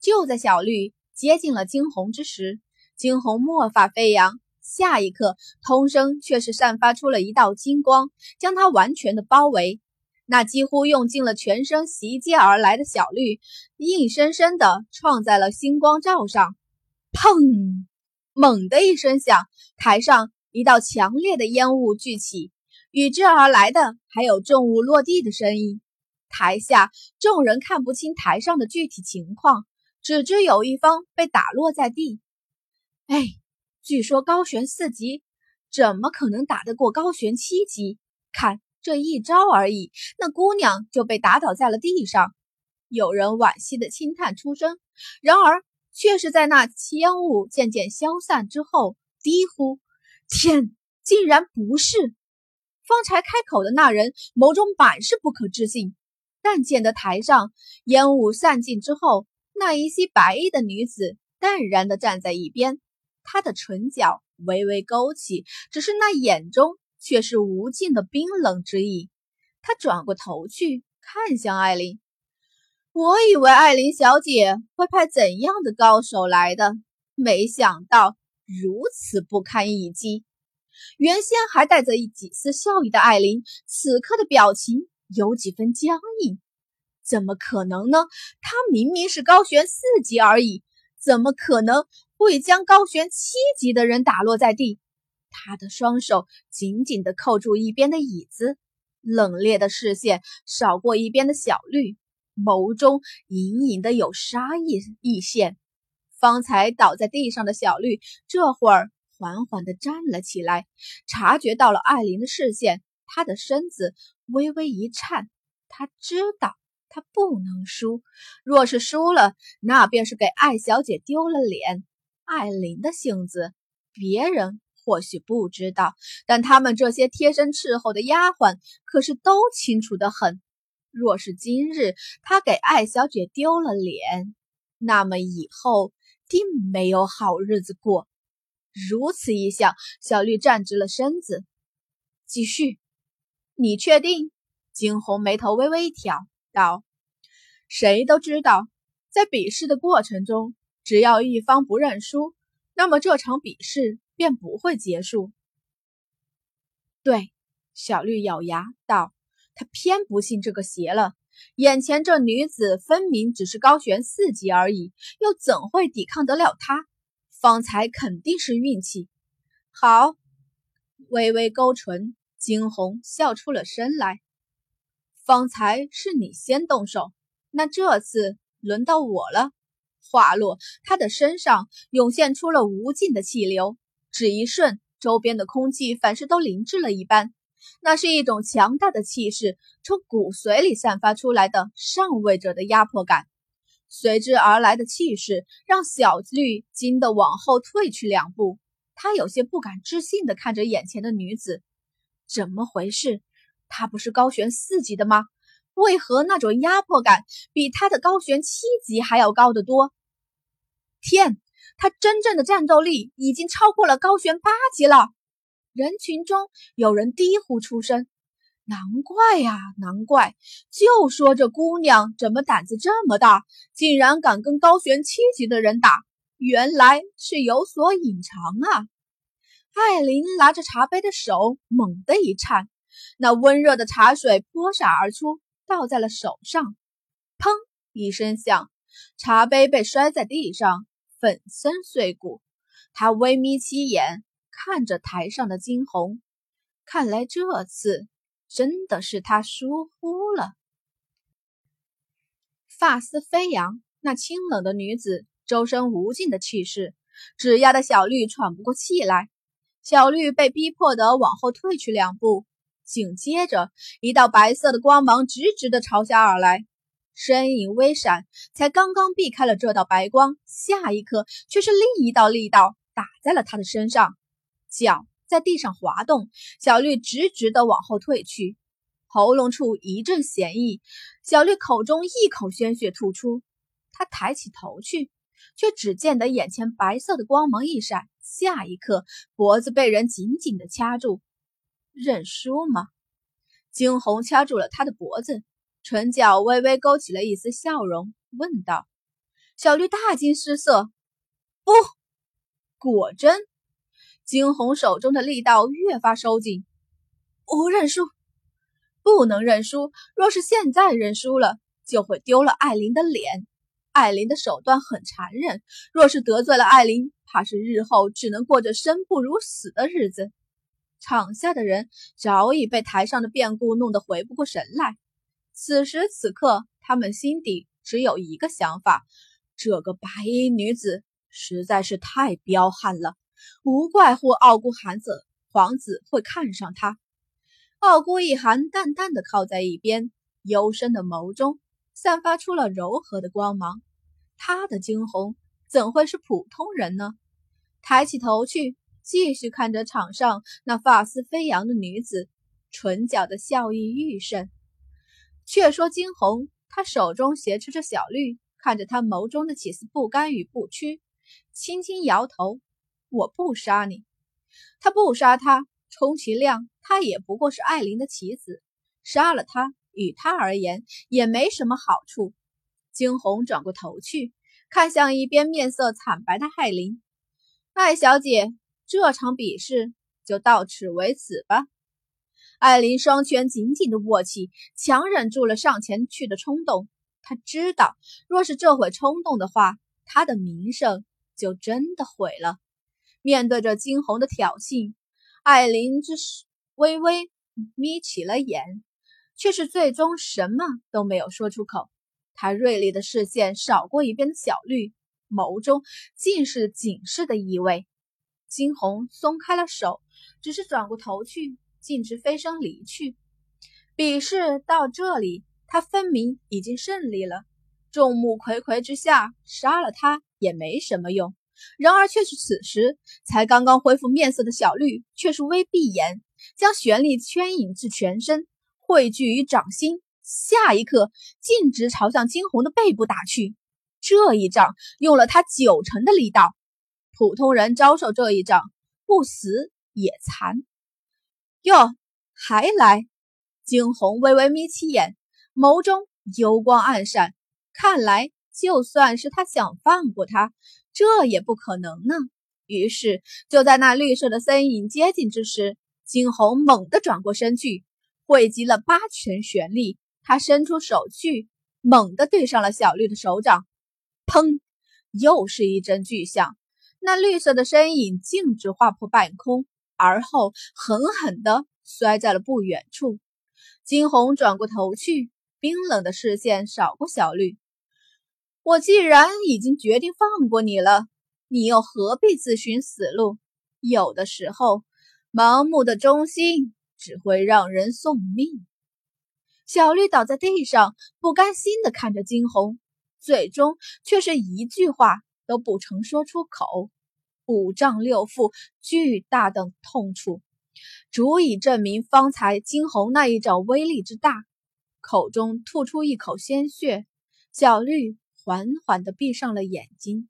就在小绿接近了惊鸿之时，惊鸿墨发飞扬，下一刻，通声却是散发出了一道金光，将他完全的包围。那几乎用尽了全身袭击而来的小绿，硬生生的撞在了星光罩上。砰！猛的一声响，台上一道强烈的烟雾聚起，与之而来的还有重物落地的声音。台下众人看不清台上的具体情况，只知有一方被打落在地。哎，据说高悬四级，怎么可能打得过高悬七级？看这一招而已，那姑娘就被打倒在了地上。有人惋惜的轻叹出声，然而却是在那烟雾渐渐消散之后，低呼：“天，竟然不是！”方才开口的那人眸中满是不可置信。但见得台上烟雾散尽之后，那一袭白衣的女子淡然地站在一边，她的唇角微微勾起，只是那眼中却是无尽的冰冷之意。她转过头去看向艾琳，我以为艾琳小姐会派怎样的高手来的，没想到如此不堪一击。原先还带着几丝笑意的艾琳，此刻的表情。有几分僵硬，怎么可能呢？他明明是高悬四级而已，怎么可能会将高悬七级的人打落在地？他的双手紧紧地扣住一边的椅子，冷冽的视线扫过一边的小绿，眸中隐隐的有杀意溢现。方才倒在地上的小绿，这会儿缓缓地站了起来，察觉到了艾琳的视线，他的身子。微微一颤，他知道他不能输。若是输了，那便是给艾小姐丢了脸。艾琳的性子，别人或许不知道，但他们这些贴身伺候的丫鬟可是都清楚的很。若是今日他给艾小姐丢了脸，那么以后定没有好日子过。如此一想，小绿站直了身子，继续。你确定？惊鸿眉头微微一挑，道：“谁都知道，在比试的过程中，只要一方不认输，那么这场比试便不会结束。”对，小绿咬牙道：“他偏不信这个邪了。眼前这女子分明只是高悬四级而已，又怎会抵抗得了他？方才肯定是运气。”好，微微勾唇。惊鸿笑出了声来。方才是你先动手，那这次轮到我了。话落，他的身上涌现出了无尽的气流，只一瞬，周边的空气反是都凝滞了一般。那是一种强大的气势从骨髓里散发出来的上位者的压迫感，随之而来的气势让小绿惊得往后退去两步。他有些不敢置信地看着眼前的女子。怎么回事？他不是高悬四级的吗？为何那种压迫感比他的高悬七级还要高得多？天，他真正的战斗力已经超过了高悬八级了！人群中有人低呼出声：“难怪呀，难怪！就说这姑娘怎么胆子这么大，竟然敢跟高悬七级的人打，原来是有所隐藏啊！”艾琳拿着茶杯的手猛地一颤，那温热的茶水泼洒而出，倒在了手上。砰一声响，茶杯被摔在地上，粉身碎骨。他微眯起眼，看着台上的惊鸿，看来这次真的是他疏忽了。发丝飞扬，那清冷的女子，周身无尽的气势，只压得小绿喘不过气来。小绿被逼迫的往后退去两步，紧接着一道白色的光芒直直的朝下而来，身影微闪，才刚刚避开了这道白光，下一刻却是另一道力道打在了他的身上，脚在地上滑动，小绿直直的往后退去，喉咙处一阵咸意，小绿口中一口鲜血吐出，他抬起头去，却只见得眼前白色的光芒一闪。下一刻，脖子被人紧紧的掐住，认输吗？惊鸿掐住了他的脖子，唇角微微勾起了一丝笑容，问道：“小绿大惊失色。不，果真，惊鸿手中的力道越发收紧。我认输，不能认输。若是现在认输了，就会丢了艾琳的脸。艾琳的手段很残忍，若是得罪了艾琳，怕是日后只能过着生不如死的日子。场下的人早已被台上的变故弄得回不过神来。此时此刻，他们心底只有一个想法：这个白衣女子。实在是太彪悍了，无怪乎傲孤寒子皇子会看上她。傲孤一寒淡淡的靠在一边，幽深的眸中散发出了柔和的光芒。他的惊鸿怎会是普通人呢？抬起头去，继续看着场上那发丝飞扬的女子，唇角的笑意愈甚。却说惊鸿，他手中挟持着小绿，看着他眸中的几丝不甘与不屈。轻轻摇头，我不杀你。他不杀他，充其量他也不过是艾琳的棋子。杀了他，与他而言也没什么好处。惊鸿转过头去，看向一边面色惨白的艾琳。艾小姐，这场比试就到此为止吧。艾琳双拳紧紧的握起，强忍住了上前去的冲动。她知道，若是这会冲动的话，她的名声。就真的毁了。面对着惊鸿的挑衅，艾琳只是微微眯起了眼，却是最终什么都没有说出口。她锐利的视线扫过一边的小绿，眸中尽是警示的意味。惊鸿松开了手，只是转过头去，径直飞身离去。比试到这里，他分明已经胜利了。众目睽睽之下，杀了他。也没什么用，然而却是此时才刚刚恢复面色的小绿，却是微闭眼，将玄力牵引至全身，汇聚于掌心，下一刻径直朝向惊鸿的背部打去。这一掌用了他九成的力道，普通人遭受这一掌，不死也残。哟，还来！惊鸿微微眯起眼，眸中幽光暗闪，看来。就算是他想放过他，这也不可能呢。于是，就在那绿色的身影接近之时，惊鸿猛地转过身去，汇集了八拳玄力。他伸出手去，猛地对上了小绿的手掌。砰！又是一阵巨响，那绿色的身影径直划破半空，而后狠狠地摔在了不远处。惊鸿转过头去，冰冷的视线扫过小绿。我既然已经决定放过你了，你又何必自寻死路？有的时候，盲目的忠心只会让人送命。小绿倒在地上，不甘心地看着惊鸿，最终却是一句话都不曾说出口。五脏六腑巨大的痛楚，足以证明方才惊鸿那一掌威力之大。口中吐出一口鲜血，小绿。缓缓地闭上了眼睛。